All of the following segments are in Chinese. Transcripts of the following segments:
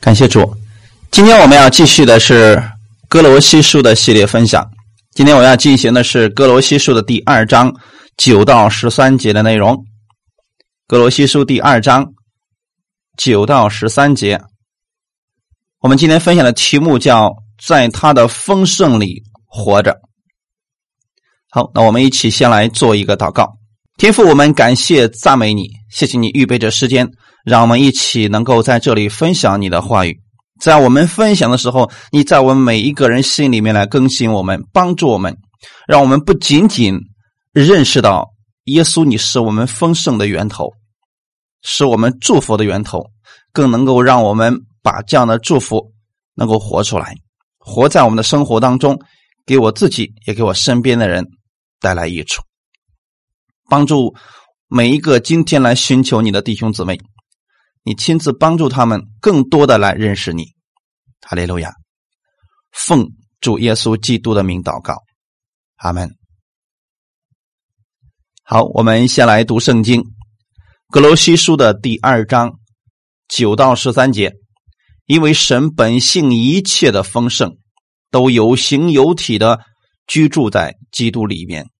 感谢主，今天我们要继续的是哥罗西书的系列分享。今天我要进行的是哥罗西书的第二章九到十三节的内容。哥罗西书第二章九到十三节，我们今天分享的题目叫“在他的丰盛里活着”。好，那我们一起先来做一个祷告。天父，我们感谢赞美你，谢谢你预备着时间。让我们一起能够在这里分享你的话语，在我们分享的时候，你在我们每一个人心里面来更新我们，帮助我们，让我们不仅仅认识到耶稣，你是我们丰盛的源头，是我们祝福的源头，更能够让我们把这样的祝福能够活出来，活在我们的生活当中，给我自己也给我身边的人带来益处，帮助每一个今天来寻求你的弟兄姊妹。你亲自帮助他们更多的来认识你，哈利路亚！奉主耶稣基督的名祷告，阿门。好，我们先来读圣经《格罗西书》的第二章九到十三节。因为神本性一切的丰盛，都有形有体的居住在基督里面，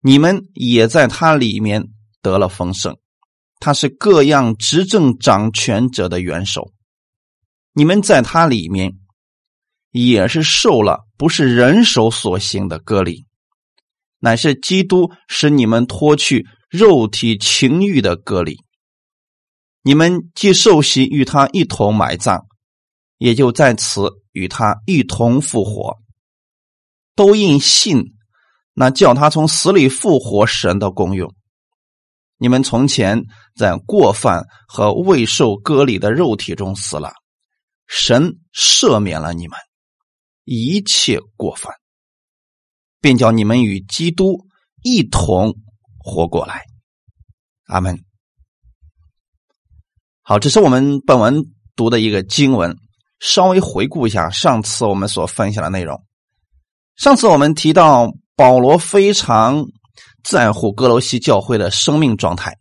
你们也在他里面得了丰盛。他是各样执政掌权者的元首，你们在他里面也是受了不是人手所行的割礼，乃是基督使你们脱去肉体情欲的割礼。你们既受洗与他一同埋葬，也就在此与他一同复活，都应信那叫他从死里复活神的功用。你们从前在过犯和未受割礼的肉体中死了，神赦免了你们一切过犯，便叫你们与基督一同活过来。阿门。好，这是我们本文读的一个经文。稍微回顾一下上次我们所分享的内容。上次我们提到保罗非常。在乎哥罗西教会的生命状态，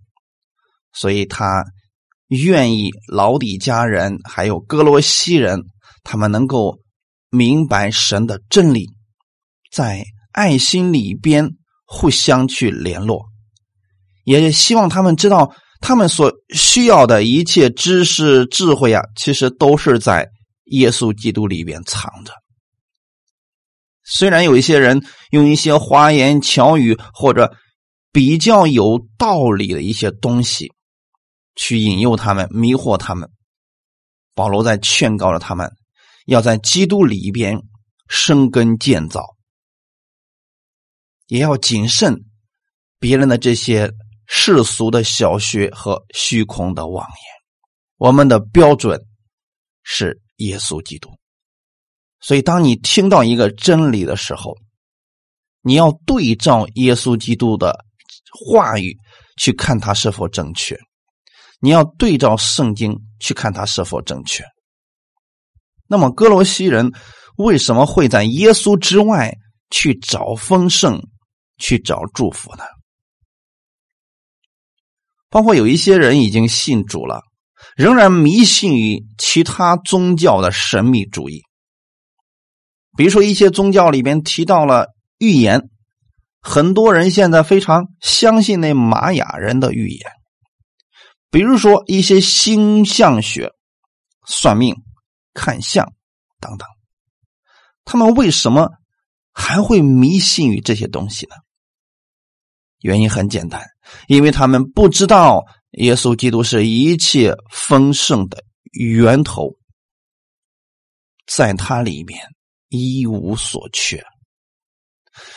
所以他愿意老底家人还有哥罗西人，他们能够明白神的真理，在爱心里边互相去联络，也希望他们知道，他们所需要的一切知识智慧啊，其实都是在耶稣基督里边藏着。虽然有一些人用一些花言巧语或者比较有道理的一些东西去引诱他们、迷惑他们，保罗在劝告着他们，要在基督里边生根建造，也要谨慎别人的这些世俗的小学和虚空的妄言。我们的标准是耶稣基督。所以，当你听到一个真理的时候，你要对照耶稣基督的话语去看它是否正确；你要对照圣经去看它是否正确。那么，哥罗西人为什么会在耶稣之外去找丰盛、去找祝福呢？包括有一些人已经信主了，仍然迷信于其他宗教的神秘主义。比如说，一些宗教里边提到了预言，很多人现在非常相信那玛雅人的预言。比如说，一些星象学、算命、看相等等，他们为什么还会迷信于这些东西呢？原因很简单，因为他们不知道耶稣基督是一切丰盛的源头，在他里面。一无所缺，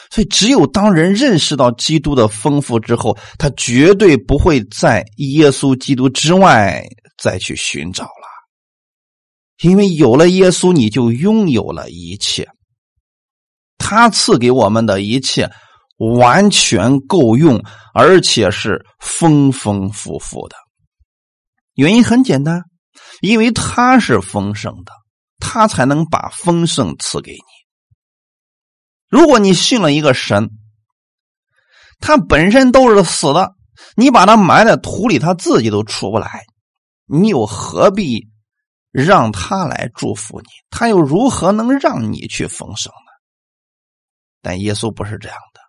所以只有当人认识到基督的丰富之后，他绝对不会在耶稣基督之外再去寻找了。因为有了耶稣，你就拥有了一切，他赐给我们的一切完全够用，而且是丰丰富富的。原因很简单，因为他是丰盛的。他才能把丰盛赐给你。如果你信了一个神，他本身都是死的，你把他埋在土里，他自己都出不来，你又何必让他来祝福你，他又如何能让你去丰盛呢？但耶稣不是这样的，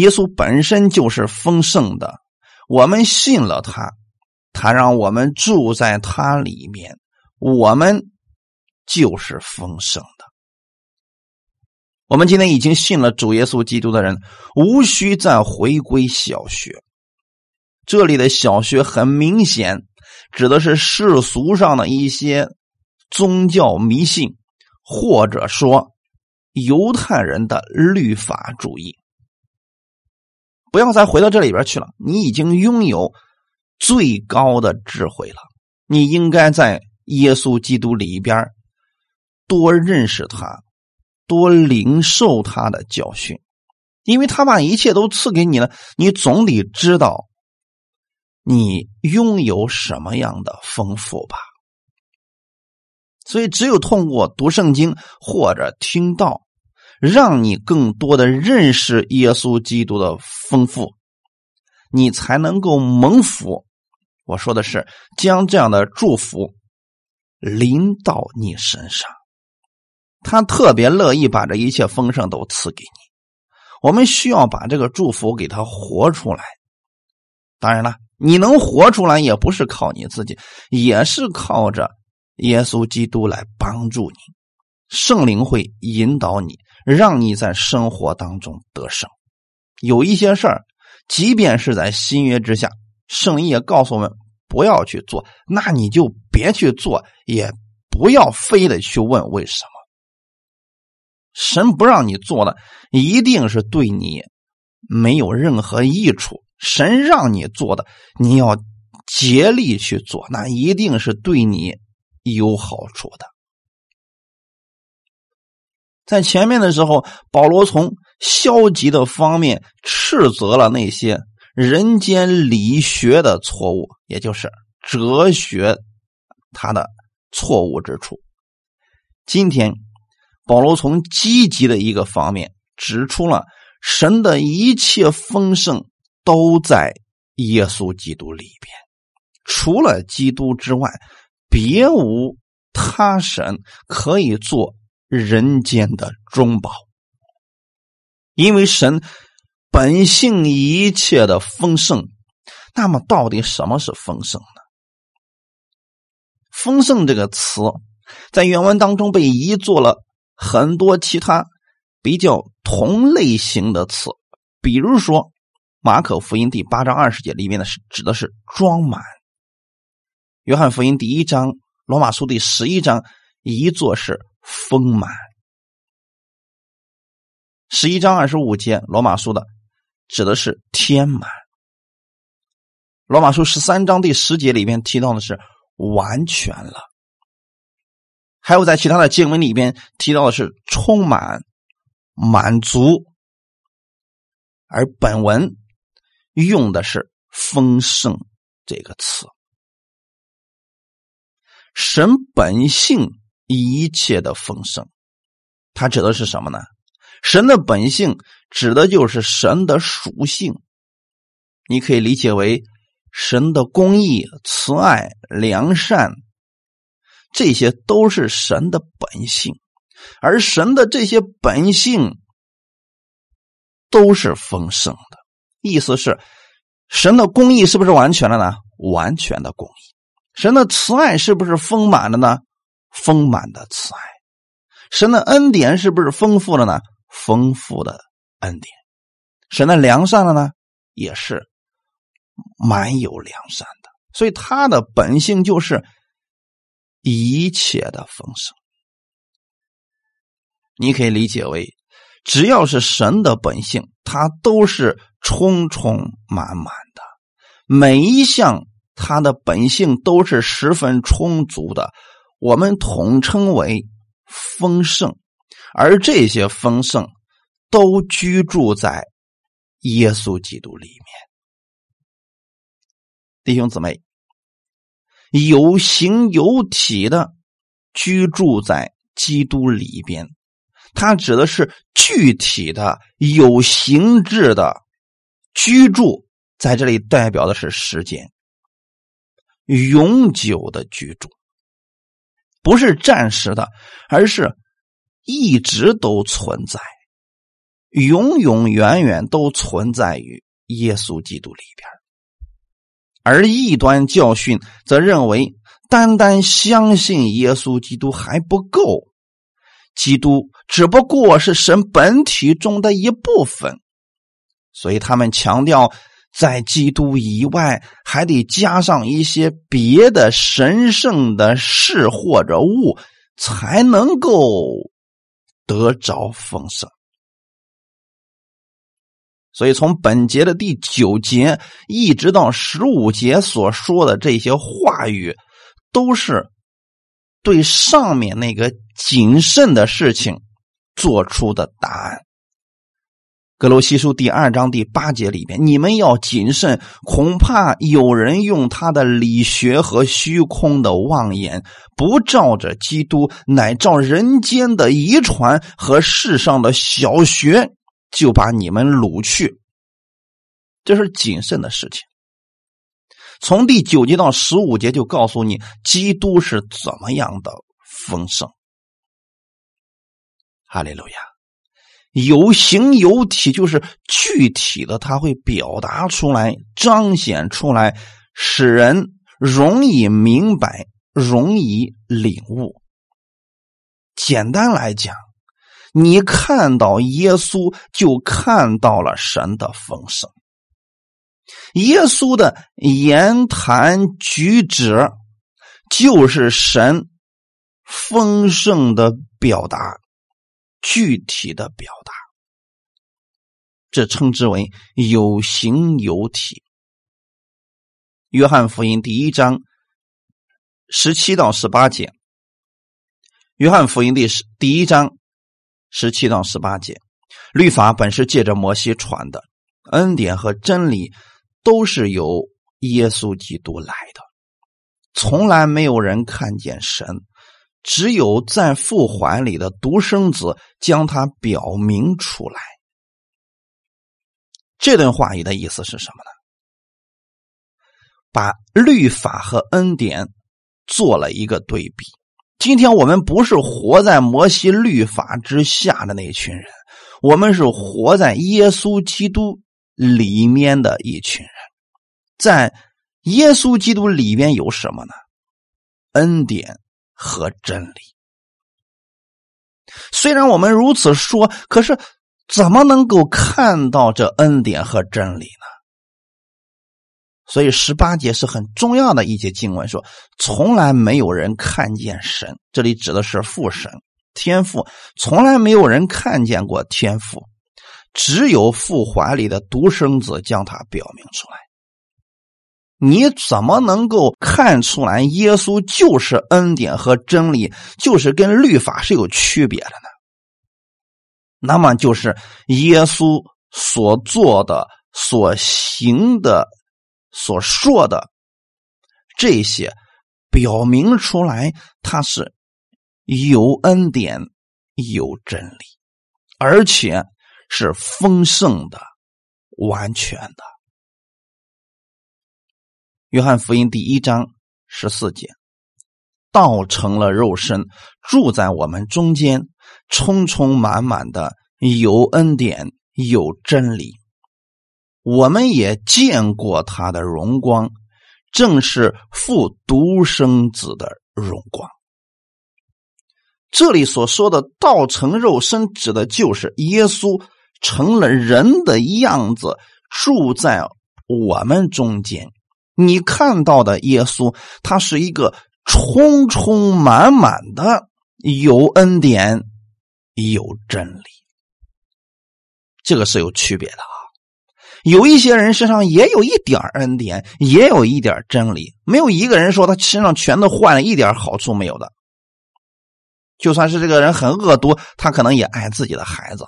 耶稣本身就是丰盛的。我们信了他，他让我们住在他里面，我们就是丰盛的。我们今天已经信了主耶稣基督的人，无需再回归小学。这里的小学很明显指的是世俗上的一些宗教迷信，或者说犹太人的律法主义。不要再回到这里边去了。你已经拥有最高的智慧了。你应该在耶稣基督里边多认识他，多领受他的教训，因为他把一切都赐给你了。你总得知道你拥有什么样的丰富吧。所以，只有通过读圣经或者听到。让你更多的认识耶稣基督的丰富，你才能够蒙福。我说的是将这样的祝福临到你身上，他特别乐意把这一切丰盛都赐给你。我们需要把这个祝福给他活出来。当然了，你能活出来也不是靠你自己，也是靠着耶稣基督来帮助你。圣灵会引导你。让你在生活当中得胜。有一些事儿，即便是在新约之下，圣灵也告诉我们不要去做，那你就别去做，也不要非得去问为什么。神不让你做的，一定是对你没有任何益处；神让你做的，你要竭力去做，那一定是对你有好处的。在前面的时候，保罗从消极的方面斥责了那些人间理学的错误，也就是哲学它的错误之处。今天，保罗从积极的一个方面指出了神的一切丰盛都在耶稣基督里边，除了基督之外，别无他神可以做。人间的中宝，因为神本性一切的丰盛，那么到底什么是丰盛呢？丰盛这个词在原文当中被移作了很多其他比较同类型的词，比如说马可福音第八章二十节里面的是指的是装满，约翰福音第一章、罗马书第十一章一座是。丰满，十一章二十五节，罗马书的指的是天满。罗马书十三章第十节里面提到的是完全了，还有在其他的经文里边提到的是充满、满足，而本文用的是丰盛这个词，神本性。一切的丰盛，它指的是什么呢？神的本性指的就是神的属性，你可以理解为神的公义、慈爱、良善，这些都是神的本性，而神的这些本性都是丰盛的。意思是，神的公义是不是完全了呢？完全的公义。神的慈爱是不是丰满的呢？丰满的慈爱，神的恩典是不是丰富了呢？丰富的恩典，神的良善了呢？也是满有良善的。所以他的本性就是一切的丰盛。你可以理解为，只要是神的本性，它都是充充满满的，每一项它的本性都是十分充足的。我们统称为丰盛，而这些丰盛都居住在耶稣基督里面。弟兄姊妹，有形有体的居住在基督里边，它指的是具体的有形质的居住，在这里代表的是时间，永久的居住。不是暂时的，而是一直都存在，永永远远都存在于耶稣基督里边。而异端教训则认为，单单相信耶稣基督还不够，基督只不过是神本体中的一部分，所以他们强调。在基督以外，还得加上一些别的神圣的事或者物，才能够得着丰盛。所以，从本节的第九节一直到十五节所说的这些话语，都是对上面那个谨慎的事情做出的答案。格罗西书第二章第八节里边，你们要谨慎，恐怕有人用他的理学和虚空的妄言，不照着基督，乃照人间的遗传和世上的小学，就把你们掳去。这是谨慎的事情。从第九节到十五节就告诉你，基督是怎么样的丰盛。哈利路亚。有形有体，就是具体的，它会表达出来、彰显出来，使人容易明白、容易领悟。简单来讲，你看到耶稣，就看到了神的丰盛。耶稣的言谈举止，就是神丰盛的表达。具体的表达，这称之为有形有体。约翰福音第一章十七到十八节，约翰福音第十第一章十七到十八节，律法本是借着摩西传的，恩典和真理都是由耶稣基督来的，从来没有人看见神。只有在父怀里的独生子将它表明出来。这段话语的意思是什么呢？把律法和恩典做了一个对比。今天我们不是活在摩西律法之下的那一群人，我们是活在耶稣基督里面的一群人。在耶稣基督里边有什么呢？恩典。和真理，虽然我们如此说，可是怎么能够看到这恩典和真理呢？所以十八节是很重要的一节经文，说从来没有人看见神，这里指的是父神天父，从来没有人看见过天父，只有父怀里的独生子将他表明出来。你怎么能够看出来耶稣就是恩典和真理，就是跟律法是有区别的呢？那么就是耶稣所做的、所行的、所说的这些，表明出来他是有恩典、有真理，而且是丰盛的、完全的。约翰福音第一章十四节，道成了肉身，住在我们中间，充充满满的有恩典有真理。我们也见过他的荣光，正是父独生子的荣光。这里所说的“道成肉身”，指的就是耶稣成了人的样子，住在我们中间。你看到的耶稣，他是一个充充满满的有恩典、有真理，这个是有区别的啊。有一些人身上也有一点恩典，也有一点真理，没有一个人说他身上全都换了一点好处没有的。就算是这个人很恶毒，他可能也爱自己的孩子，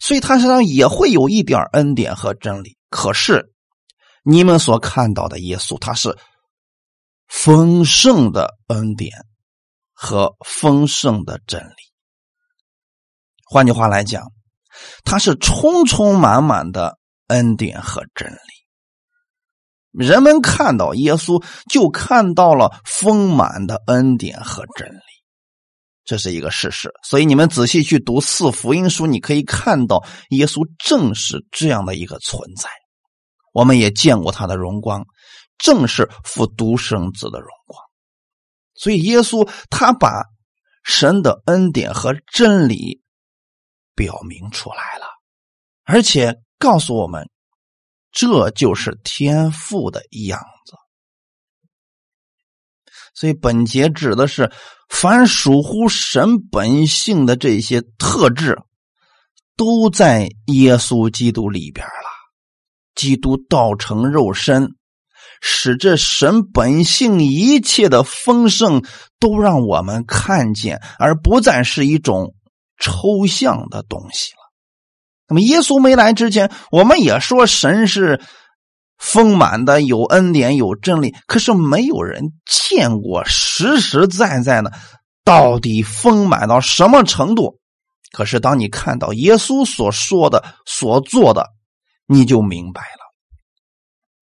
所以他身上也会有一点恩典和真理。可是。你们所看到的耶稣，他是丰盛的恩典和丰盛的真理。换句话来讲，他是充充满满的恩典和真理。人们看到耶稣，就看到了丰满的恩典和真理。这是一个事实。所以你们仔细去读四福音书，你可以看到耶稣正是这样的一个存在。我们也见过他的荣光，正是父独生子的荣光。所以耶稣他把神的恩典和真理表明出来了，而且告诉我们，这就是天赋的样子。所以本节指的是凡属乎神本性的这些特质，都在耶稣基督里边了。基督道成肉身。使这神本性一切的丰盛都让我们看见，而不再是一种抽象的东西。那么，耶稣没来之前，我们也说神是丰满的，有恩典，有真理。可是，没有人见过实实在在的到底丰满到什么程度。可是，当你看到耶稣所说的、所做的，你就明白了。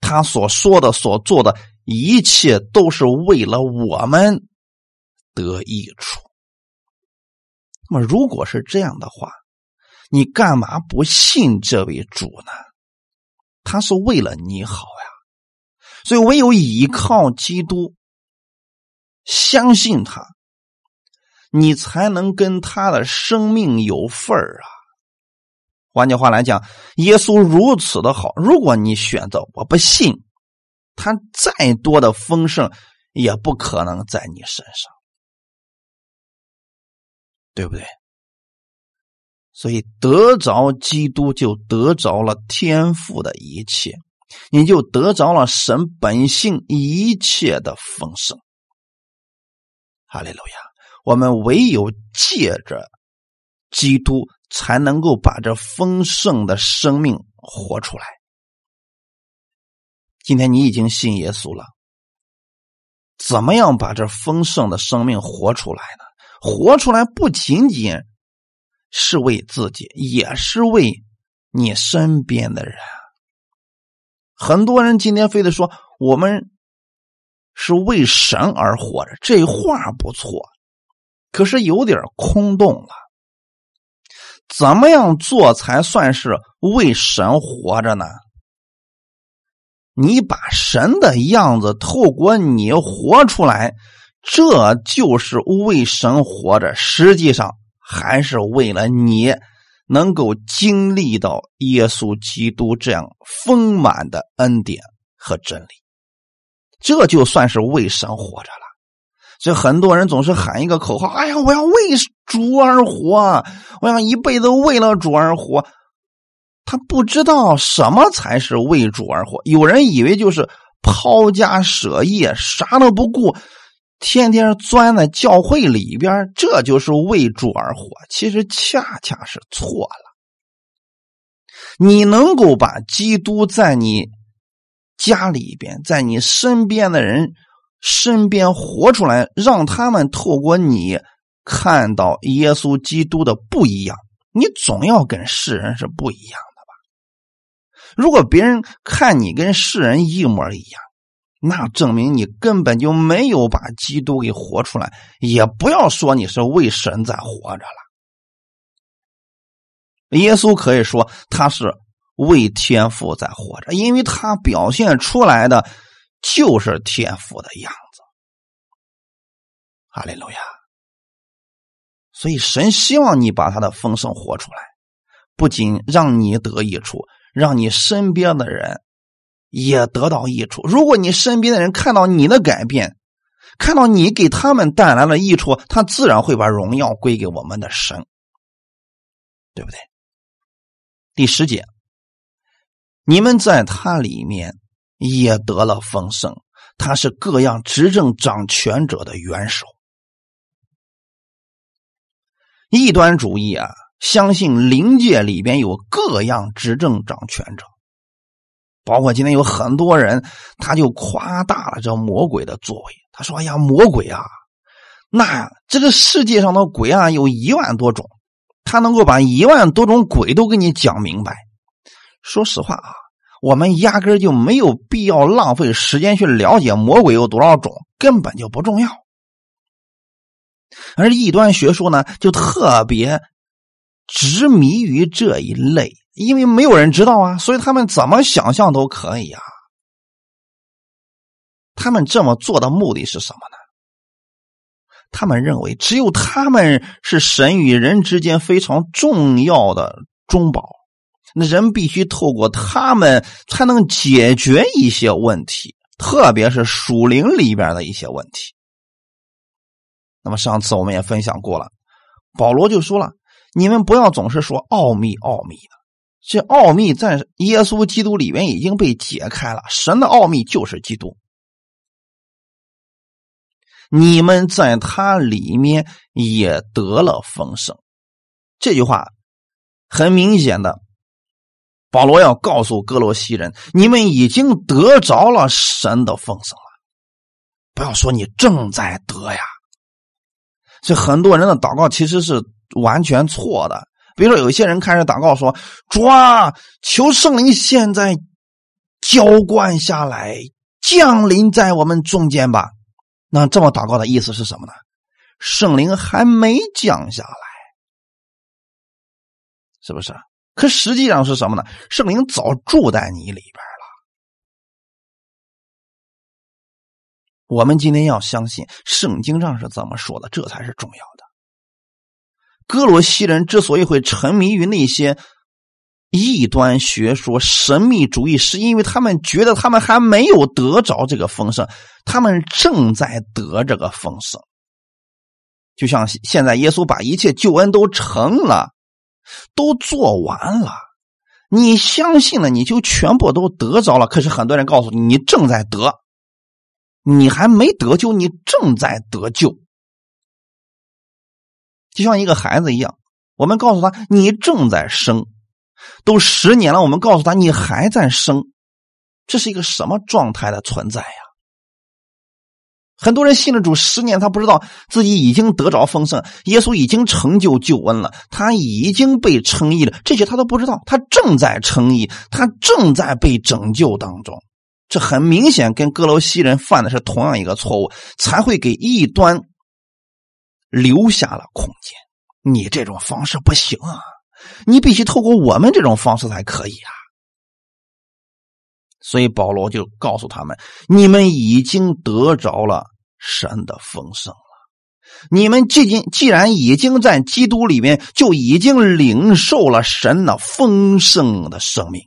他所说的、所做的一切，都是为了我们得益处。那么，如果是这样的话，你干嘛不信这位主呢？他是为了你好呀。所以，唯有依靠基督，相信他，你才能跟他的生命有份儿啊。换句话来讲，耶稣如此的好，如果你选择我不信，他再多的丰盛也不可能在你身上，对不对？所以得着基督就得着了天赋的一切，你就得着了神本性一切的丰盛。哈利路亚！我们唯有借着基督。才能够把这丰盛的生命活出来。今天你已经信耶稣了，怎么样把这丰盛的生命活出来呢？活出来不仅仅是为自己，也是为你身边的人。很多人今天非得说我们是为神而活着，这话不错，可是有点空洞了。怎么样做才算是为神活着呢？你把神的样子透过你活出来，这就是为神活着。实际上还是为了你能够经历到耶稣基督这样丰满的恩典和真理，这就算是为神活着了。所以很多人总是喊一个口号：“哎呀，我要为主而活，我要一辈子为了主而活。”他不知道什么才是为主而活。有人以为就是抛家舍业，啥都不顾，天天钻在教会里边，这就是为主而活。其实恰恰是错了。你能够把基督在你家里边，在你身边的人。身边活出来，让他们透过你看到耶稣基督的不一样。你总要跟世人是不一样的吧？如果别人看你跟世人一模一样，那证明你根本就没有把基督给活出来。也不要说你是为神在活着了。耶稣可以说他是为天父在活着，因为他表现出来的。就是天赋的样子，哈利路亚。所以神希望你把他的丰盛活出来，不仅让你得益处，让你身边的人也得到益处。如果你身边的人看到你的改变，看到你给他们带来了益处，他自然会把荣耀归给我们的神，对不对？第十节，你们在他里面。也得了丰盛，他是各样执政掌权者的元首。异端主义啊，相信灵界里边有各样执政掌权者，包括今天有很多人，他就夸大了这魔鬼的作为。他说：“哎呀，魔鬼啊，那这个世界上的鬼啊，有一万多种，他能够把一万多种鬼都给你讲明白。”说实话啊。我们压根就没有必要浪费时间去了解魔鬼有多少种，根本就不重要。而异端学说呢，就特别执迷于这一类，因为没有人知道啊，所以他们怎么想象都可以啊。他们这么做的目的是什么呢？他们认为只有他们是神与人之间非常重要的中保，那人必须透过他们才能解决一些问题，特别是属灵里边的一些问题。那么上次我们也分享过了，保罗就说了：“你们不要总是说奥秘，奥秘的，这奥秘在耶稣基督里面已经被解开了。神的奥秘就是基督。”你们在他里面也得了丰盛，这句话很明显的，保罗要告诉哥罗西人：你们已经得着了神的丰盛了。不要说你正在得呀，这很多人的祷告其实是完全错的。比如说，有一些人开始祷告说：“主啊，求圣灵现在浇灌下来，降临在我们中间吧。”那这么祷告的意思是什么呢？圣灵还没降下来，是不是？可实际上是什么呢？圣灵早住在你里边了。我们今天要相信圣经上是怎么说的，这才是重要的。哥罗西人之所以会沉迷于那些。异端学说、神秘主义，是因为他们觉得他们还没有得着这个丰盛，他们正在得这个丰盛。就像现在，耶稣把一切救恩都成了，都做完了，你相信了，你就全部都得着了。可是很多人告诉你，你正在得，你还没得救，你正在得救。就像一个孩子一样，我们告诉他，你正在生。都十年了，我们告诉他你还在生，这是一个什么状态的存在呀？很多人信了主十年，他不知道自己已经得着丰盛，耶稣已经成就救恩了，他已经被称义了，这些他都不知道，他正在称义，他正在被拯救当中。这很明显跟哥罗西人犯的是同样一个错误，才会给异端留下了空间。你这种方式不行啊！你必须透过我们这种方式才可以啊！所以保罗就告诉他们：你们已经得着了神的丰盛了。你们既经既然已经在基督里面，就已经领受了神的丰盛的生命。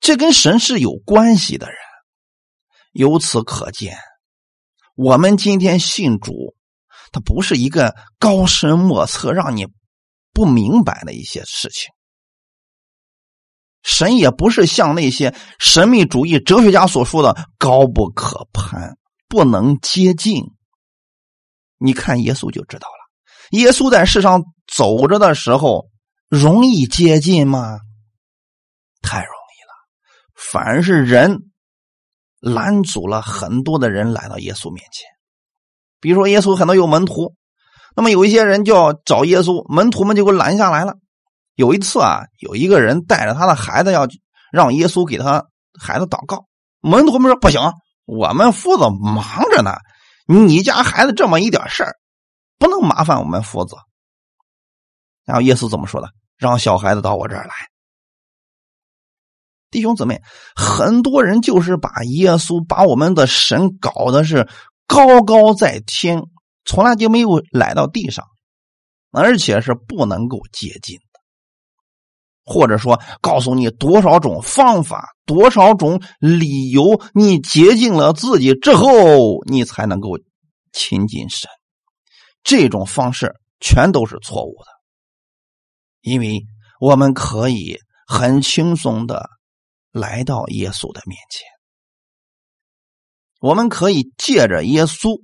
这跟神是有关系的人。由此可见，我们今天信主，他不是一个高深莫测，让你。不明白的一些事情，神也不是像那些神秘主义哲学家所说的高不可攀、不能接近。你看耶稣就知道了，耶稣在世上走着的时候，容易接近吗？太容易了，反而是人拦阻了很多的人来到耶稣面前。比如说，耶稣很多有门徒。那么有一些人就要找耶稣，门徒们就给拦下来了。有一次啊，有一个人带着他的孩子要让耶稣给他孩子祷告，门徒们说不行，我们父子忙着呢，你家孩子这么一点事儿，不能麻烦我们父子。然后耶稣怎么说的？让小孩子到我这儿来。弟兄姊妹，很多人就是把耶稣、把我们的神搞的是高高在天。从来就没有来到地上，而且是不能够接近的，或者说告诉你多少种方法、多少种理由，你接近了自己之后，你才能够亲近神。这种方式全都是错误的，因为我们可以很轻松的来到耶稣的面前，我们可以借着耶稣。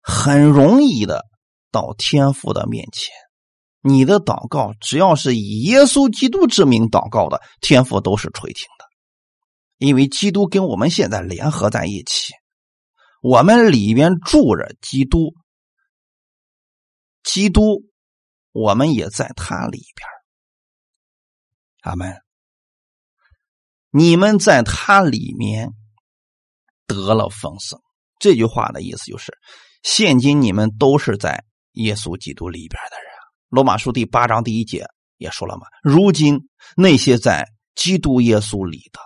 很容易的到天父的面前，你的祷告只要是以耶稣基督之名祷告的，天父都是垂听的，因为基督跟我们现在联合在一起，我们里边住着基督，基督，我们也在他里边。阿门。你们在他里面得了丰盛，这句话的意思就是。现今你们都是在耶稣基督里边的人。罗马书第八章第一节也说了嘛，如今那些在基督耶稣里的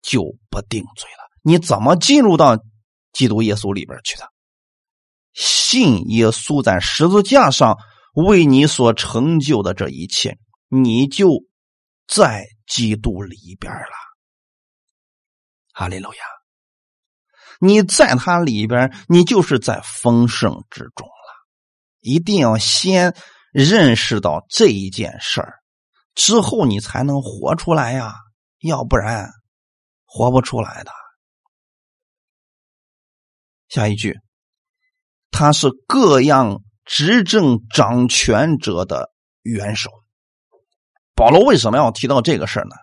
就不定罪了。你怎么进入到基督耶稣里边去的？信耶稣在十字架上为你所成就的这一切，你就在基督里边了。哈利路亚！你在他里边，你就是在丰盛之中了。一定要先认识到这一件事儿，之后你才能活出来呀，要不然活不出来的。下一句。他是各样执政掌权者的元首。保罗为什么要提到这个事儿呢？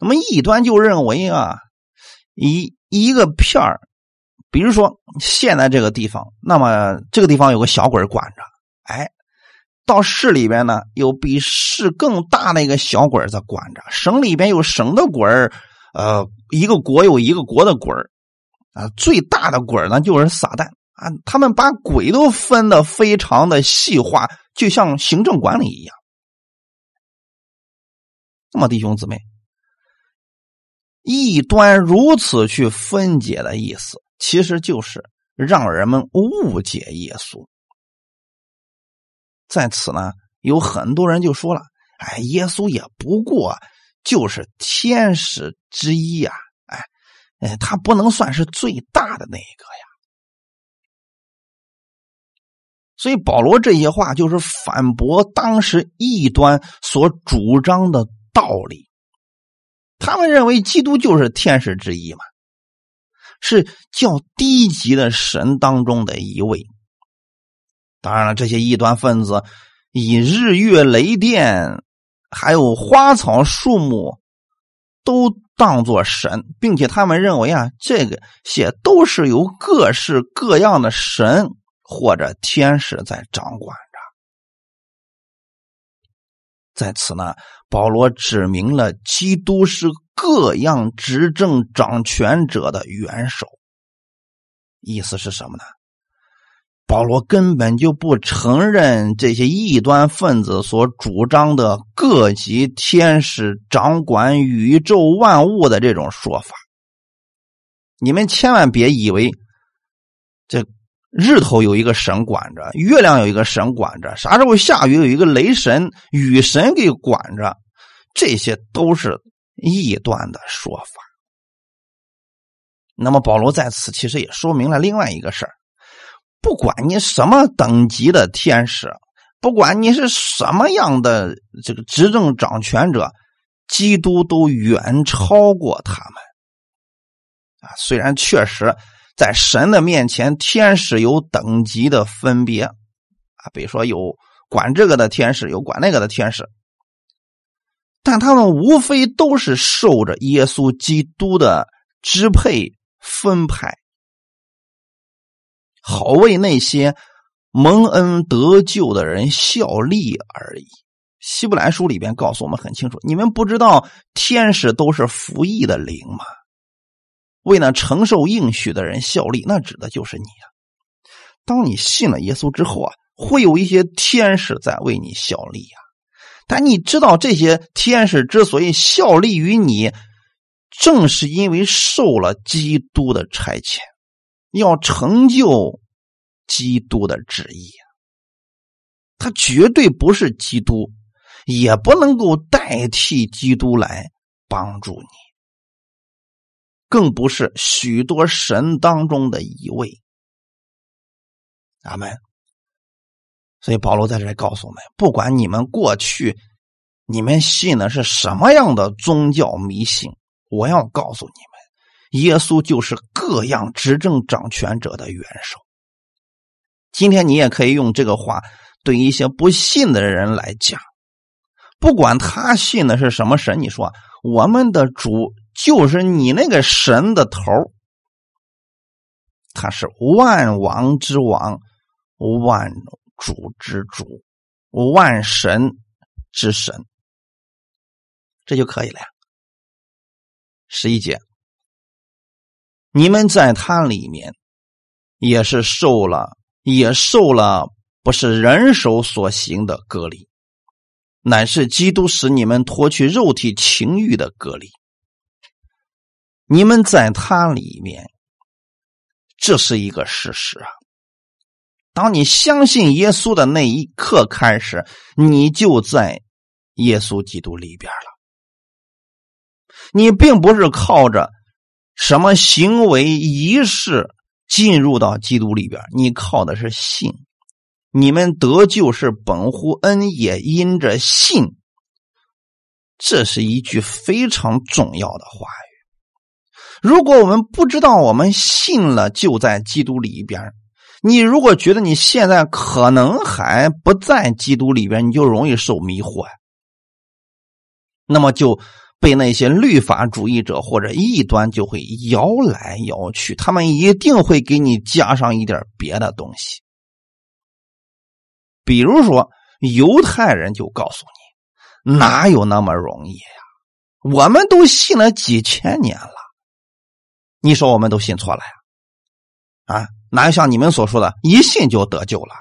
那么异端就认为啊，一一个片儿，比如说现在这个地方，那么这个地方有个小鬼管着，哎，到市里边呢，有比市更大的一个小鬼在管着，省里边有省的鬼儿，呃，一个国有一个国的鬼儿，啊，最大的鬼儿呢就是撒旦。啊，他们把鬼都分的非常的细化，就像行政管理一样。那么，弟兄姊妹，异端如此去分解的意思，其实就是让人们误解耶稣。在此呢，有很多人就说了：“哎，耶稣也不过就是天使之一呀，哎，哎，他不能算是最大的那一个呀。”所以保罗这些话就是反驳当时异端所主张的道理。他们认为基督就是天使之一嘛，是较低级的神当中的一位。当然了，这些异端分子以日月雷电，还有花草树木都当作神，并且他们认为啊，这个些都是由各式各样的神。或者天使在掌管着，在此呢，保罗指明了基督是各样执政掌权者的元首。意思是什么呢？保罗根本就不承认这些异端分子所主张的各级天使掌管宇宙万物的这种说法。你们千万别以为这。日头有一个神管着，月亮有一个神管着，啥时候下雨有一个雷神、雨神给管着，这些都是异端的说法。那么保罗在此其实也说明了另外一个事儿：不管你什么等级的天使，不管你是什么样的这个执政掌权者，基督都远超过他们。啊，虽然确实。在神的面前，天使有等级的分别啊，比如说有管这个的天使，有管那个的天使，但他们无非都是受着耶稣基督的支配分派，好为那些蒙恩得救的人效力而已。希伯来书里边告诉我们很清楚，你们不知道天使都是服役的灵吗？为那承受应许的人效力，那指的就是你呀。当你信了耶稣之后啊，会有一些天使在为你效力呀。但你知道，这些天使之所以效力于你，正是因为受了基督的差遣，要成就基督的旨意。他绝对不是基督，也不能够代替基督来帮助你。更不是许多神当中的一位，阿门。所以保罗在这里告诉我们：不管你们过去你们信的是什么样的宗教迷信，我要告诉你们，耶稣就是各样执政掌权者的元首。今天你也可以用这个话对一些不信的人来讲，不管他信的是什么神，你说我们的主。就是你那个神的头他是万王之王，万主之主，万神之神，这就可以了呀。十一节，你们在他里面也是受了也受了不是人手所行的隔离，乃是基督使你们脱去肉体情欲的隔离。你们在他里面，这是一个事实啊。当你相信耶稣的那一刻开始，你就在耶稣基督里边了。你并不是靠着什么行为仪式进入到基督里边，你靠的是信。你们得救是本乎恩，也因着信。这是一句非常重要的话语。如果我们不知道我们信了就在基督里边。你如果觉得你现在可能还不在基督里边，你就容易受迷惑，那么就被那些律法主义者或者异端就会摇来摇去，他们一定会给你加上一点别的东西。比如说，犹太人就告诉你，哪有那么容易呀？我们都信了几千年了，你说我们都信错了呀？啊？哪像你们所说的，一信就得救了？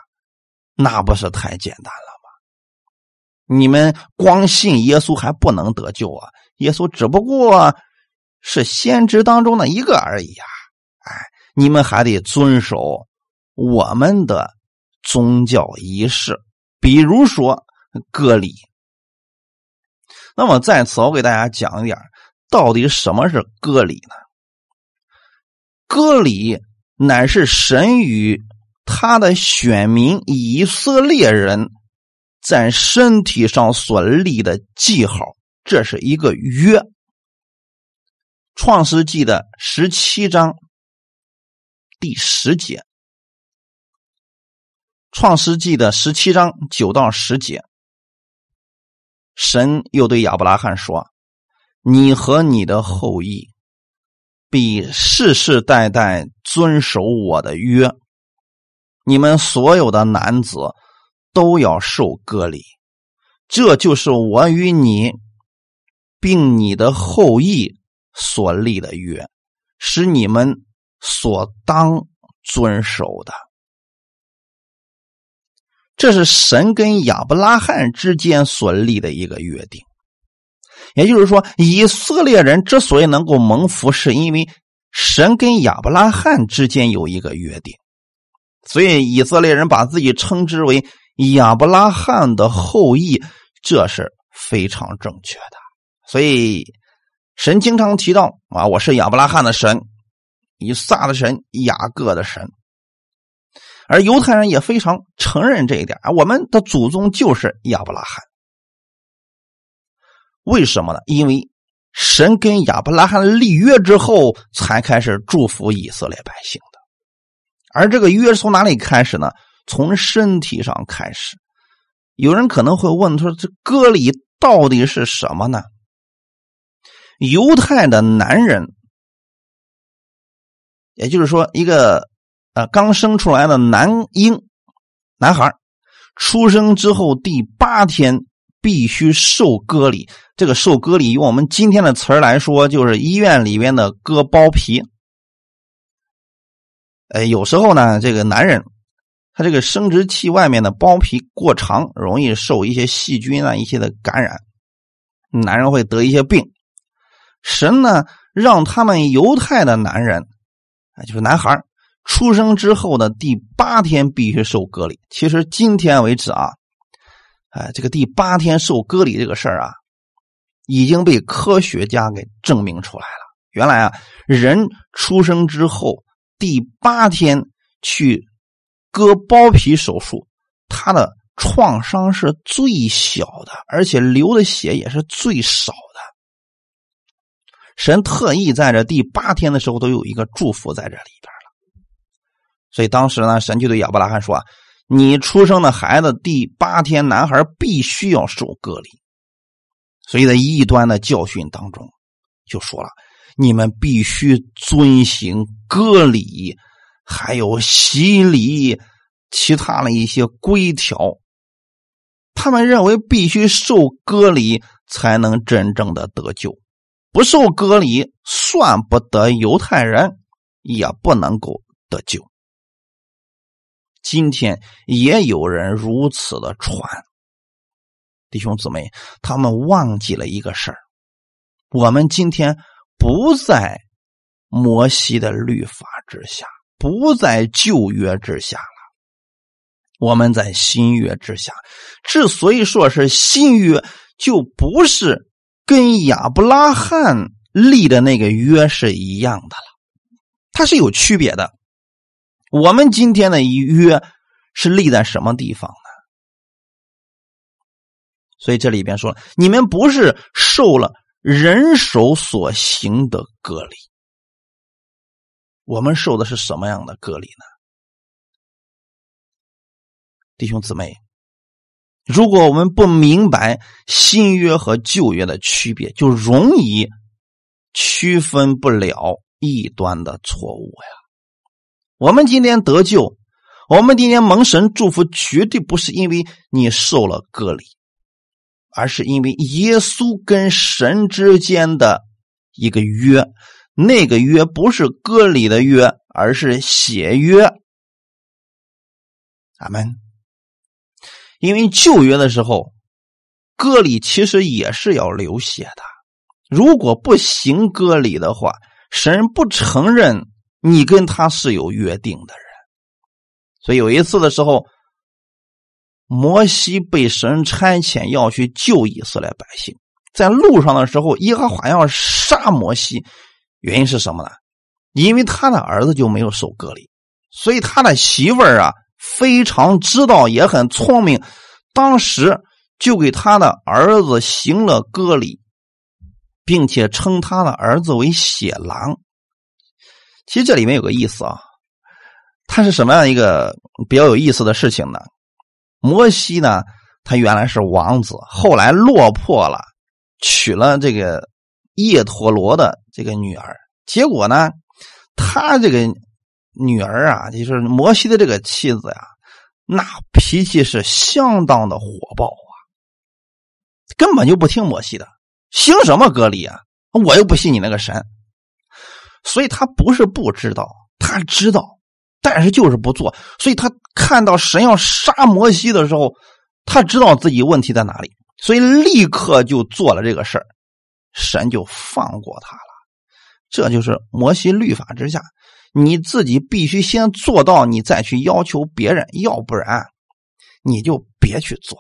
那不是太简单了吗？你们光信耶稣还不能得救啊？耶稣只不过是先知当中的一个而已啊！哎，你们还得遵守我们的宗教仪式，比如说割礼。那么在此，我给大家讲一点，到底什么是割礼呢？割礼。乃是神与他的选民以色列人在身体上所立的记号，这是一个约。创世纪的十七章第十节，创世纪的十七章九到十节，神又对亚伯拉罕说：“你和你的后裔。”必世世代代遵守我的约，你们所有的男子都要受割礼，这就是我与你，并你的后裔所立的约，是你们所当遵守的。这是神跟亚伯拉罕之间所立的一个约定。也就是说，以色列人之所以能够蒙福，是因为神跟亚伯拉罕之间有一个约定，所以以色列人把自己称之为亚伯拉罕的后裔，这是非常正确的。所以神经常提到啊，我是亚伯拉罕的神，以撒的神，雅各的神，而犹太人也非常承认这一点啊，我们的祖宗就是亚伯拉罕。为什么呢？因为神跟亚伯拉罕立约之后，才开始祝福以色列百姓的。而这个约从哪里开始呢？从身体上开始。有人可能会问说：“这割礼到底是什么呢？”犹太的男人，也就是说，一个呃刚生出来的男婴男孩，出生之后第八天。必须受割礼，这个受割礼用我们今天的词儿来说，就是医院里面的割包皮。呃，有时候呢，这个男人他这个生殖器外面的包皮过长，容易受一些细菌啊一些的感染，男人会得一些病。神呢，让他们犹太的男人啊，就是男孩出生之后的第八天必须受割礼。其实今天为止啊。哎，这个第八天受割礼这个事儿啊，已经被科学家给证明出来了。原来啊，人出生之后第八天去割包皮手术，他的创伤是最小的，而且流的血也是最少的。神特意在这第八天的时候都有一个祝福在这里边了。所以当时呢，神就对亚伯拉罕说。你出生的孩子第八天，男孩必须要受割礼，所以在异端的教训当中就说了：你们必须遵行割礼，还有洗礼，其他的一些规条。他们认为必须受割礼才能真正的得救，不受割礼算不得犹太人，也不能够得救。今天也有人如此的传。弟兄姊妹，他们忘记了一个事儿：我们今天不在摩西的律法之下，不在旧约之下了，我们在新约之下。之所以说是新约，就不是跟亚伯拉罕立的那个约是一样的了，它是有区别的。我们今天的约是立在什么地方呢？所以这里边说，你们不是受了人手所行的隔离，我们受的是什么样的隔离呢？弟兄姊妹，如果我们不明白新约和旧约的区别，就容易区分不了异端的错误呀。我们今天得救，我们今天蒙神祝福，绝对不是因为你受了割礼，而是因为耶稣跟神之间的一个约。那个约不是割礼的约，而是血约。咱们。因为旧约的时候，割礼其实也是要流血的。如果不行割礼的话，神不承认。你跟他是有约定的人，所以有一次的时候，摩西被神差遣要去救以色列百姓，在路上的时候，耶和华要杀摩西，原因是什么呢？因为他的儿子就没有受割礼，所以他的媳妇儿啊非常知道，也很聪明，当时就给他的儿子行了割礼，并且称他的儿子为血狼。其实这里面有个意思啊，它是什么样一个比较有意思的事情呢？摩西呢，他原来是王子，后来落魄了，娶了这个叶陀罗的这个女儿，结果呢，他这个女儿啊，就是摩西的这个妻子呀，那脾气是相当的火爆啊，根本就不听摩西的，行什么隔离啊？我又不信你那个神。所以他不是不知道，他知道，但是就是不做。所以他看到神要杀摩西的时候，他知道自己问题在哪里，所以立刻就做了这个事，神就放过他了。这就是摩西律法之下，你自己必须先做到，你再去要求别人，要不然你就别去做。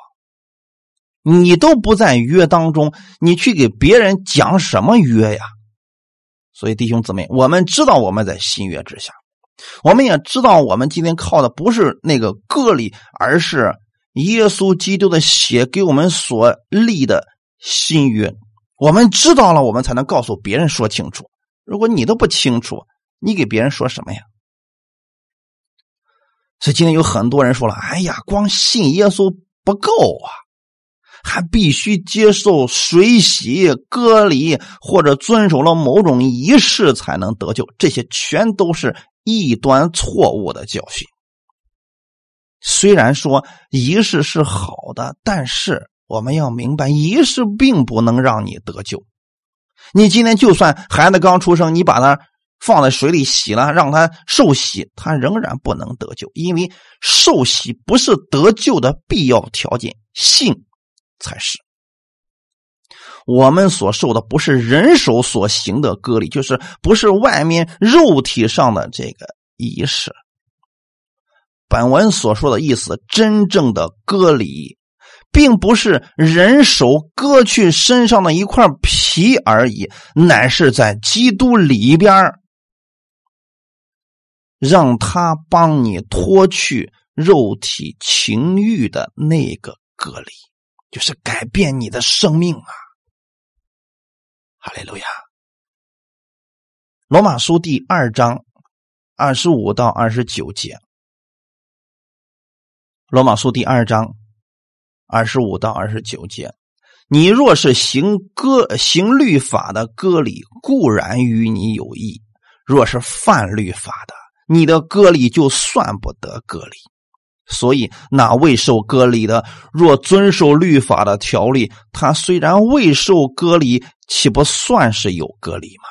你都不在约当中，你去给别人讲什么约呀？所以，弟兄姊妹，我们知道我们在新约之下，我们也知道我们今天靠的不是那个个例，而是耶稣基督的血给我们所立的新约。我们知道了，我们才能告诉别人说清楚。如果你都不清楚，你给别人说什么呀？所以今天有很多人说了：“哎呀，光信耶稣不够啊。”还必须接受水洗、割礼，或者遵守了某种仪式才能得救。这些全都是异端错误的教训。虽然说仪式是好的，但是我们要明白，仪式并不能让你得救。你今天就算孩子刚出生，你把他放在水里洗了，让他受洗，他仍然不能得救，因为受洗不是得救的必要条件。信。才是，我们所受的不是人手所行的割礼，就是不是外面肉体上的这个仪式。本文所说的意思，真正的割礼，并不是人手割去身上的一块皮而已，乃是在基督里边让他帮你脱去肉体情欲的那个割礼。就是改变你的生命啊！哈利路亚。罗马书第二章二十五到二十九节。罗马书第二章二十五到二十九节，你若是行割行律法的割礼，固然与你有益；若是犯律法的，你的割礼就算不得割礼。所以，那未受割礼的，若遵守律法的条例，他虽然未受割礼，岂不算是有割礼吗？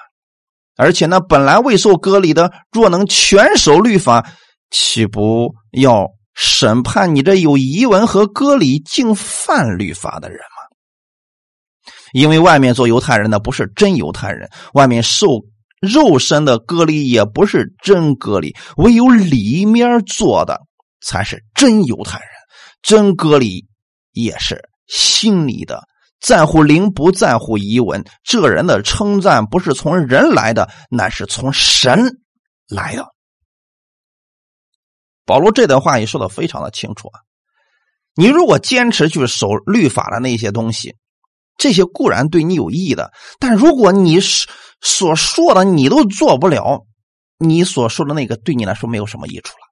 而且，那本来未受割礼的，若能全守律法，岂不要审判你这有遗文和割礼、竟犯律法的人吗？因为外面做犹太人的不是真犹太人，外面受肉身的割礼也不是真割礼，唯有里面做的才是真犹太人。真割礼也是心里的，在乎灵，不在乎遗文。这人的称赞不是从人来的，乃是从神来的。保罗这段话也说的非常的清楚啊！你如果坚持去守律法的那些东西，这些固然对你有益的，但如果你所说的你都做不了，你所说的那个对你来说没有什么益处了。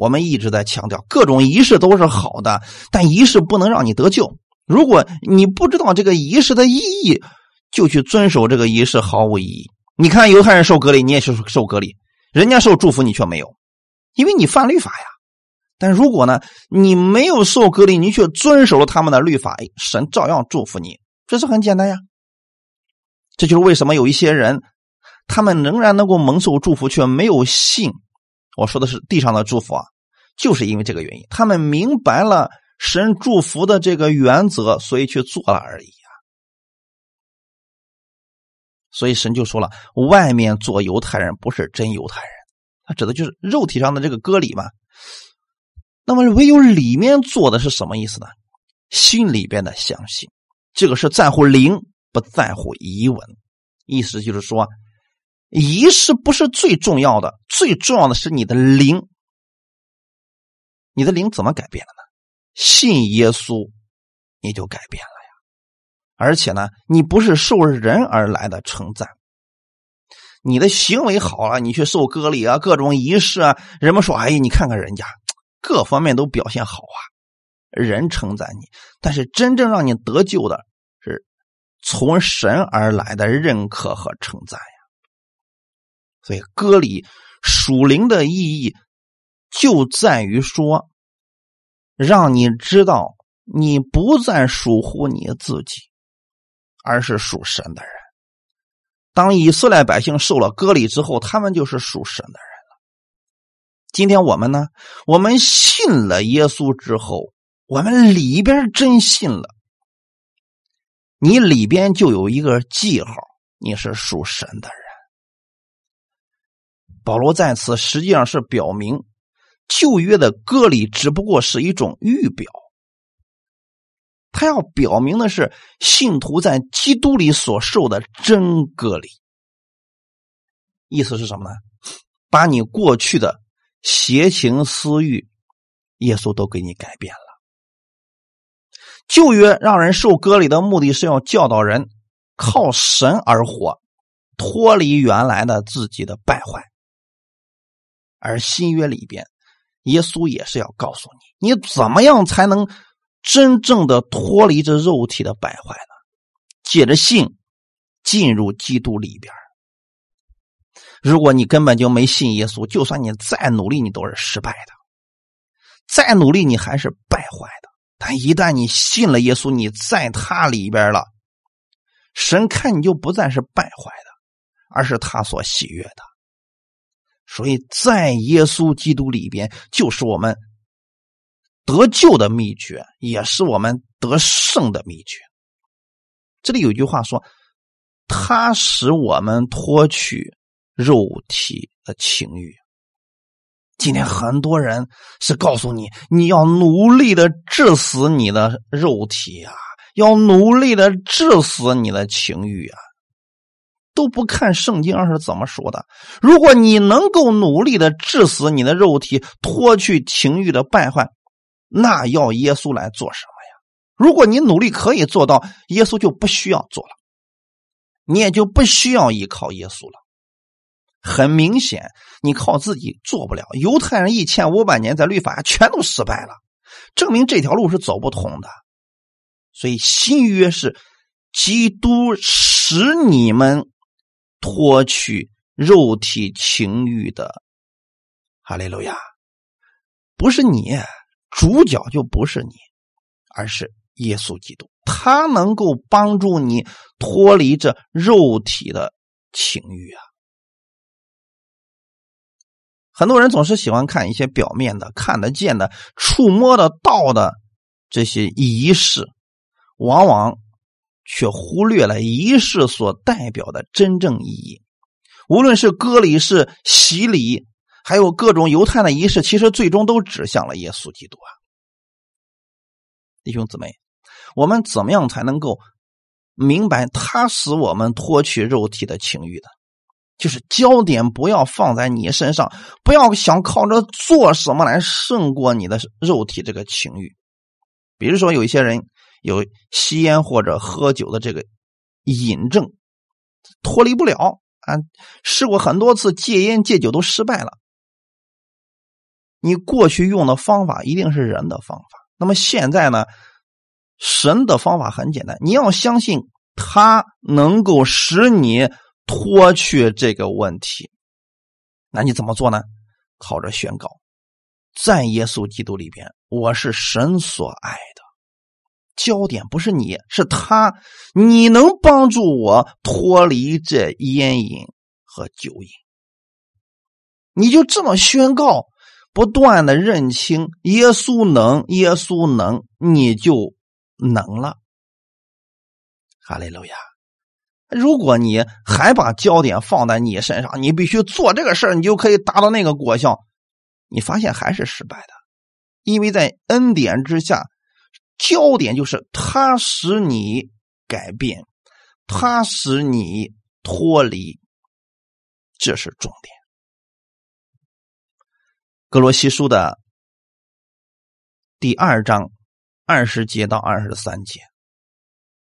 我们一直在强调，各种仪式都是好的，但仪式不能让你得救。如果你不知道这个仪式的意义，就去遵守这个仪式毫无意义。你看犹太人受隔离，你也是受隔离，人家受祝福，你却没有。因为你犯律法呀，但如果呢，你没有受隔离，你却遵守了他们的律法，神照样祝福你，这是很简单呀。这就是为什么有一些人，他们仍然能够蒙受祝福，却没有信。我说的是地上的祝福啊，就是因为这个原因，他们明白了神祝福的这个原则，所以去做了而已啊。所以神就说了，外面做犹太人不是真犹太人。他指的就是肉体上的这个割礼嘛？那么唯有里面做的是什么意思呢？心里边的相信，这个是在乎灵，不在乎仪文。意思就是说，仪式不是最重要的，最重要的是你的灵。你的灵怎么改变了呢？信耶稣，你就改变了呀。而且呢，你不是受人而来的称赞。你的行为好了，你去受割礼啊，各种仪式啊，人们说：“哎呀，你看看人家，各方面都表现好啊，人称赞你。”但是真正让你得救的是从神而来的认可和称赞呀。所以割礼属灵的意义就在于说，让你知道你不再属乎你自己，而是属神的人。当以色列百姓受了割礼之后，他们就是属神的人了。今天我们呢？我们信了耶稣之后，我们里边真信了，你里边就有一个记号，你是属神的人。保罗在此实际上是表明，旧约的割礼只不过是一种预表。他要表明的是信徒在基督里所受的真割礼，意思是什么呢？把你过去的邪情私欲，耶稣都给你改变了。旧约让人受割礼的目的是要教导人靠神而活，脱离原来的自己的败坏；而新约里边，耶稣也是要告诉你，你怎么样才能。真正的脱离这肉体的败坏呢？借着信进入基督里边。如果你根本就没信耶稣，就算你再努力，你都是失败的。再努力，你还是败坏的。但一旦你信了耶稣，你在他里边了，神看你就不再是败坏的，而是他所喜悦的。所以在耶稣基督里边，就是我们。得救的秘诀，也是我们得胜的秘诀。这里有句话说：“他使我们脱去肉体的情欲。”今天很多人是告诉你，你要努力的治死你的肉体啊，要努力的治死你的情欲啊，都不看圣经是怎么说的。如果你能够努力的致死你的肉体，脱去情欲的败坏。那要耶稣来做什么呀？如果你努力可以做到，耶稣就不需要做了，你也就不需要依靠耶稣了。很明显，你靠自己做不了。犹太人一千五百年在律法全都失败了，证明这条路是走不通的。所以新约是基督使你们脱去肉体情欲的，哈利路亚，不是你。主角就不是你，而是耶稣基督，他能够帮助你脱离这肉体的情欲啊。很多人总是喜欢看一些表面的、看得见的、触摸得到的这些仪式，往往却忽略了仪式所代表的真正意义。无论是割礼、是洗礼，还有各种犹太的仪式，其实最终都指向了耶稣基督啊！弟兄姊妹，我们怎么样才能够明白他使我们脱去肉体的情欲的？就是焦点不要放在你身上，不要想靠着做什么来胜过你的肉体这个情欲。比如说，有一些人有吸烟或者喝酒的这个瘾症，脱离不了啊，试过很多次戒烟戒酒都失败了。你过去用的方法一定是人的方法，那么现在呢？神的方法很简单，你要相信他能够使你。脱去这个问题，那你怎么做呢？靠着宣告，在耶稣基督里边，我是神所爱的。焦点不是你，是他。你能帮助我脱离这烟瘾和酒瘾，你就这么宣告，不断的认清耶稣能，耶稣能，你就能了。哈利路亚。如果你还把焦点放在你身上，你必须做这个事儿，你就可以达到那个果效。你发现还是失败的，因为在恩典之下，焦点就是他使你改变，他使你脱离，这是重点。格罗西书的第二章二十节到二十三节，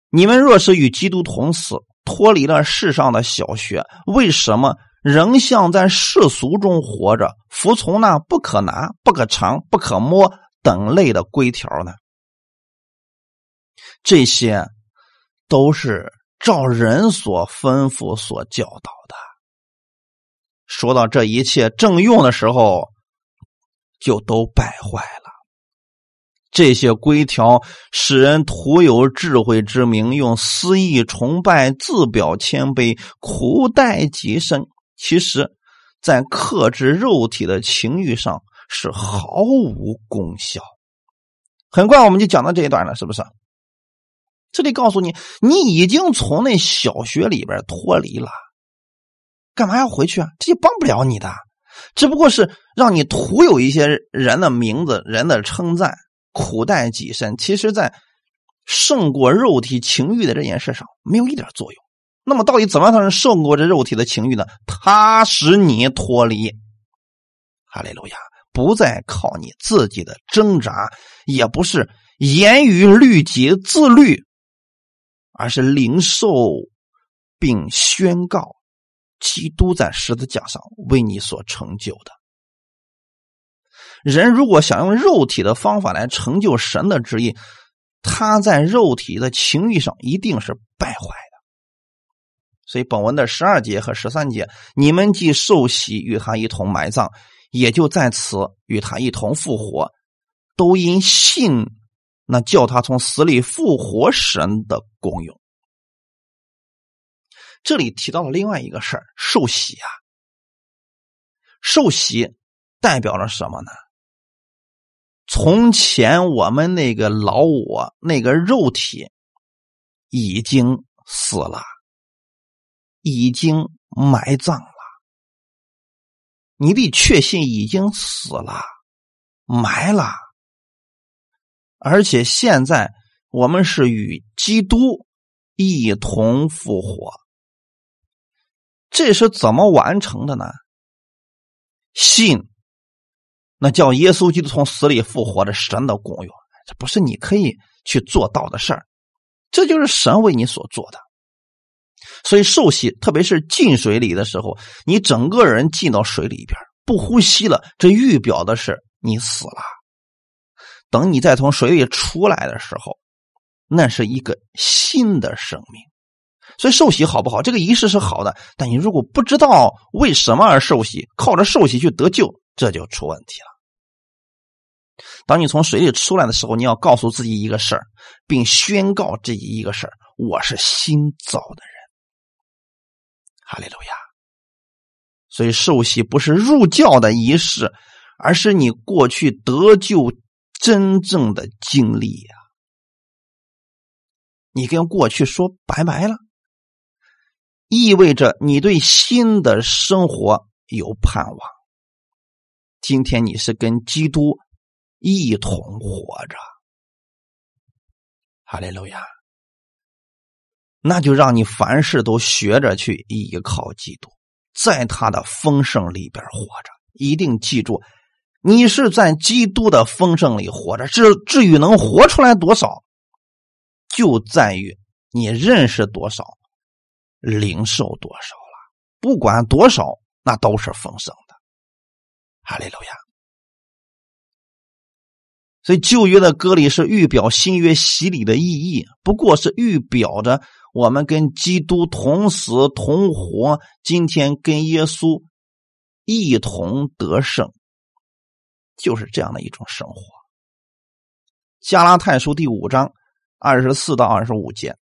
你们若是与基督同死。脱离了世上的小学，为什么仍像在世俗中活着，服从那不可拿、不可尝、不可摸等类的规条呢？这些都是照人所吩咐、所教导的。说到这一切正用的时候，就都败坏了。这些规条使人徒有智慧之名，用私意崇拜，自表谦卑，苦待己身。其实，在克制肉体的情欲上是毫无功效。很快，我们就讲到这一段了，是不是？这里告诉你，你已经从那小学里边脱离了，干嘛要回去啊？这也帮不了你的，只不过是让你徒有一些人的名字、人的称赞。苦待己身，其实，在胜过肉体情欲的这件事上，没有一点作用。那么，到底怎么才能胜过这肉体的情欲呢？它使你脱离，哈利路亚，不再靠你自己的挣扎，也不是严于律己自律，而是领受并宣告基督在十字架上为你所成就的。人如果想用肉体的方法来成就神的旨意，他在肉体的情欲上一定是败坏的。所以本文的十二节和十三节，你们既受洗与他一同埋葬，也就在此与他一同复活，都因信那叫他从死里复活神的功用。这里提到了另外一个事儿，受洗啊，受洗代表了什么呢？从前我们那个老我，那个肉体已经死了，已经埋葬了。你得确信已经死了，埋了，而且现在我们是与基督一同复活。这是怎么完成的呢？信。那叫耶稣基督从死里复活的神的功用，这不是你可以去做到的事儿，这就是神为你所做的。所以受洗，特别是进水里的时候，你整个人进到水里边不呼吸了，这预表的是你死了。等你再从水里出来的时候，那是一个新的生命。所以受洗好不好？这个仪式是好的，但你如果不知道为什么而受洗，靠着受洗去得救，这就出问题了。当你从水里出来的时候，你要告诉自己一个事儿，并宣告这一个事儿：我是新造的人。哈利路亚！所以受洗不是入教的仪式，而是你过去得救真正的经历。你跟过去说拜拜了，意味着你对新的生活有盼望。今天你是跟基督一同活着，哈利路亚。那就让你凡事都学着去依靠基督，在他的丰盛里边活着。一定记住，你是在基督的丰盛里活着。至至于能活出来多少，就在于你认识多少，领受多少了。不管多少，那都是丰盛的。哈利路亚。所以旧约的歌里是预表新约洗礼的意义，不过是预表着。我们跟基督同死同活，今天跟耶稣一同得胜，就是这样的一种生活。加拉太书第五章二十四到二十五节，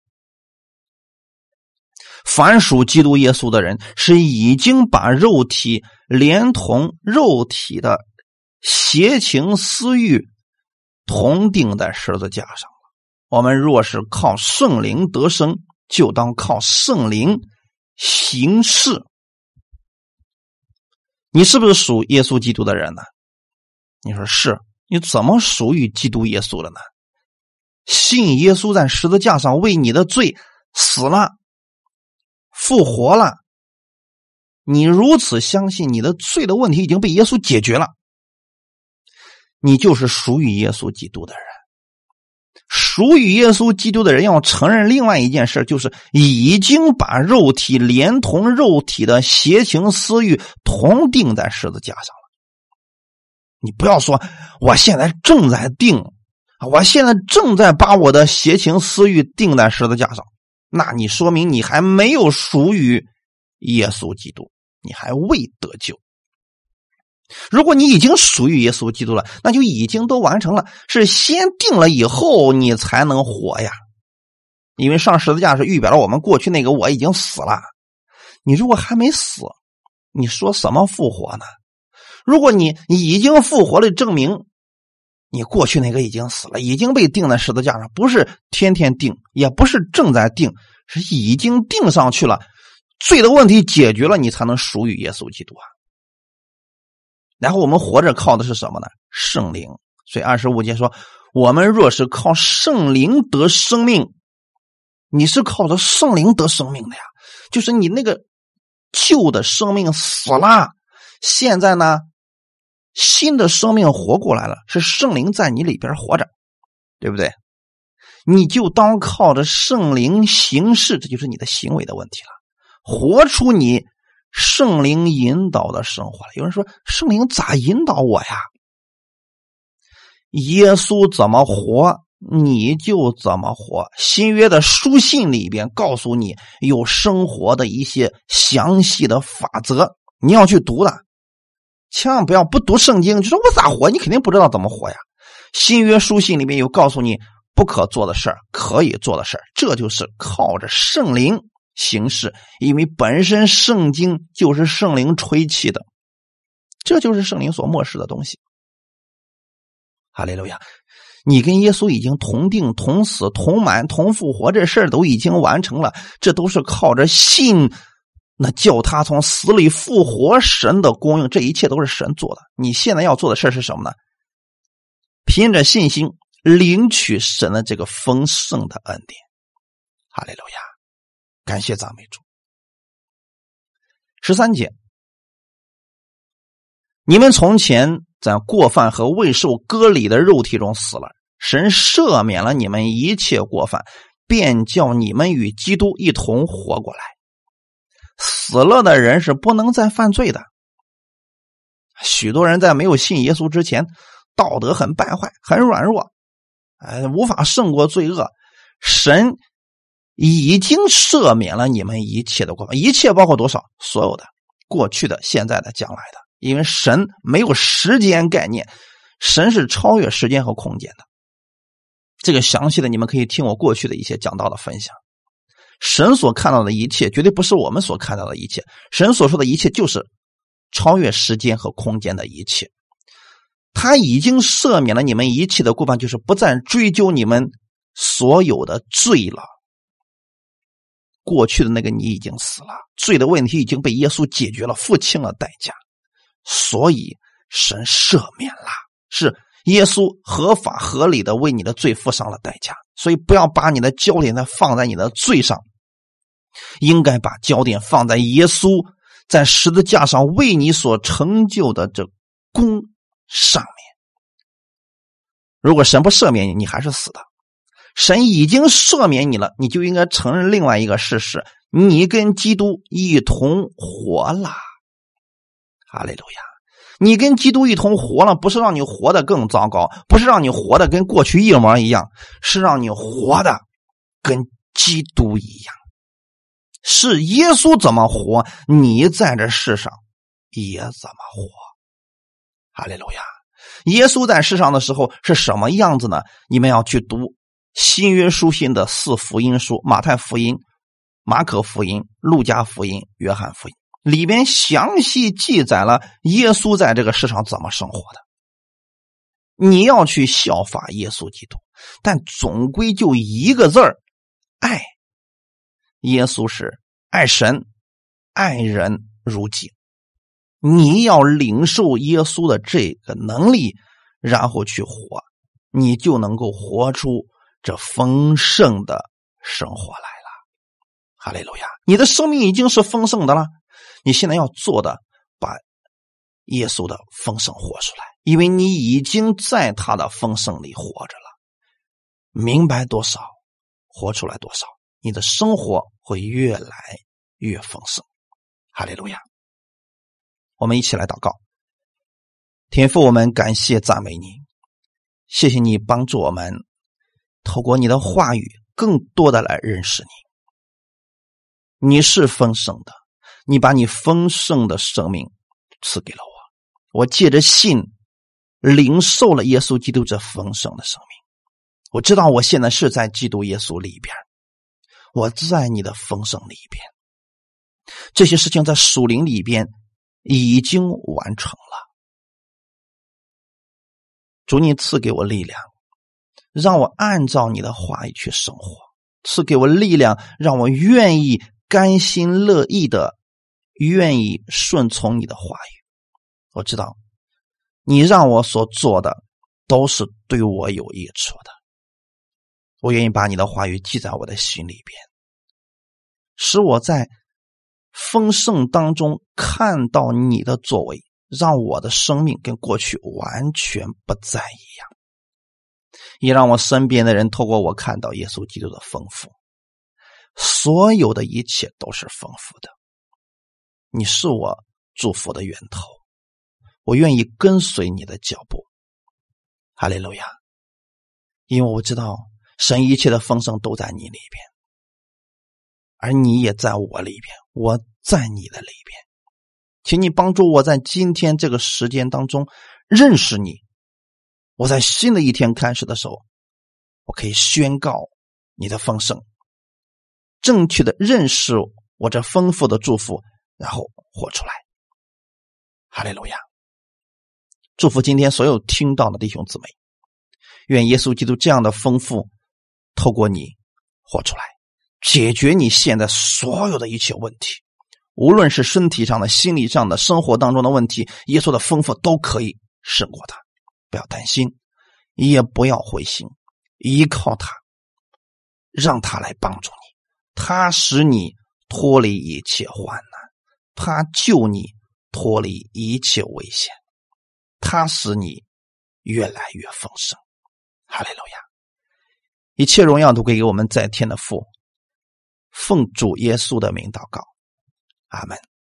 凡属基督耶稣的人，是已经把肉体连同肉体的邪情私欲同钉在十字架上了。我们若是靠圣灵得生。就当靠圣灵行事。你是不是属耶稣基督的人呢？你说是，你怎么属于基督耶稣了呢？信耶稣在十字架上为你的罪死了、复活了。你如此相信，你的罪的问题已经被耶稣解决了，你就是属于耶稣基督的人。属于耶稣基督的人要承认另外一件事，就是已经把肉体连同肉体的邪情私欲同钉在十字架上了。你不要说我现在正在钉，我现在正在把我的邪情私欲钉在十字架上，那你说明你还没有属于耶稣基督，你还未得救。如果你已经属于耶稣基督了，那就已经都完成了。是先定了以后，你才能活呀。因为上十字架是预表了我们过去那个我已经死了。你如果还没死，你说什么复活呢？如果你已经复活了，证明你过去那个已经死了，已经被钉在十字架上，不是天天钉，也不是正在钉，是已经钉上去了。罪的问题解决了，你才能属于耶稣基督啊。然后我们活着靠的是什么呢？圣灵。所以二十五节说：“我们若是靠圣灵得生命，你是靠着圣灵得生命的呀。就是你那个旧的生命死了，现在呢，新的生命活过来了，是圣灵在你里边活着，对不对？你就当靠着圣灵行事，这就是你的行为的问题了，活出你。”圣灵引导的生活了。有人说：“圣灵咋引导我呀？”耶稣怎么活，你就怎么活。新约的书信里边告诉你有生活的一些详细的法则，你要去读的。千万不要不读圣经就说我咋活，你肯定不知道怎么活呀。新约书信里面有告诉你不可做的事儿，可以做的事儿，这就是靠着圣灵。行事，因为本身圣经就是圣灵吹气的，这就是圣灵所漠视的东西。哈利路亚！你跟耶稣已经同定、同死、同满、同复活，这事儿都已经完成了。这都是靠着信，那叫他从死里复活，神的供应，这一切都是神做的。你现在要做的事是什么呢？凭着信心领取神的这个丰盛的恩典。哈利路亚！感谢赞美主。十三节，你们从前在过犯和未受割礼的肉体中死了，神赦免了你们一切过犯，便叫你们与基督一同活过来。死了的人是不能再犯罪的。许多人在没有信耶稣之前，道德很败坏，很软弱，哎，无法胜过罪恶。神。已经赦免了你们一切的过，一切包括多少？所有的，过去的、现在的、将来的。因为神没有时间概念，神是超越时间和空间的。这个详细的，你们可以听我过去的一些讲到的分享。神所看到的一切，绝对不是我们所看到的一切。神所说的一切，就是超越时间和空间的一切。他已经赦免了你们一切的过犯，就是不再追究你们所有的罪了。过去的那个你已经死了，罪的问题已经被耶稣解决了，付清了代价，所以神赦免了，是耶稣合法合理的为你的罪付上了代价。所以不要把你的焦点再放在你的罪上，应该把焦点放在耶稣在十字架上为你所成就的这功上面。如果神不赦免你，你还是死的。神已经赦免你了，你就应该承认另外一个事实：你跟基督一同活了。哈利路亚！你跟基督一同活了，不是让你活得更糟糕，不是让你活得跟过去一模一样，是让你活的跟基督一样。是耶稣怎么活，你在这世上也怎么活。哈利路亚！耶稣在世上的时候是什么样子呢？你们要去读。新约书信的四福音书：马太福音、马可福音、路加福音、约翰福音，里边详细记载了耶稣在这个世上怎么生活的。你要去效法耶稣基督，但总归就一个字儿：爱。耶稣是爱神、爱人如己。你要领受耶稣的这个能力，然后去活，你就能够活出。这丰盛的生活来了，哈利路亚！你的生命已经是丰盛的了。你现在要做的，把耶稣的丰盛活出来，因为你已经在他的丰盛里活着了。明白多少，活出来多少，你的生活会越来越丰盛。哈利路亚！我们一起来祷告，天父，我们感谢赞美你，谢谢你帮助我们。透过你的话语，更多的来认识你。你是丰盛的，你把你丰盛的生命赐给了我。我借着信领受了耶稣基督这丰盛的生命。我知道我现在是在基督耶稣里边，我在你的丰盛里边。这些事情在属灵里边已经完成了。主，你赐给我力量。让我按照你的话语去生活，赐给我力量，让我愿意甘心乐意的，愿意顺从你的话语。我知道，你让我所做的都是对我有益处的。我愿意把你的话语记在我的心里边，使我在丰盛当中看到你的作为，让我的生命跟过去完全不再一样。也让我身边的人透过我看到耶稣基督的丰富，所有的一切都是丰富的。你是我祝福的源头，我愿意跟随你的脚步。哈利路亚！因为我知道神一切的丰盛都在你里边，而你也在我里边，我在你的里边。请你帮助我在今天这个时间当中认识你。我在新的一天开始的时候，我可以宣告你的丰盛，正确的认识我这丰富的祝福，然后活出来。哈利路亚！祝福今天所有听到的弟兄姊妹，愿耶稣基督这样的丰富透过你活出来，解决你现在所有的一切问题，无论是身体上的、心理上的、生活当中的问题，耶稣的丰富都可以胜过他。不要担心，也不要灰心，依靠他，让他来帮助你，他使你脱离一切患难，他救你脱离一切危险，他使你越来越丰盛。哈利路亚！一切荣耀都归给我们在天的父，奉主耶稣的名祷告，阿门。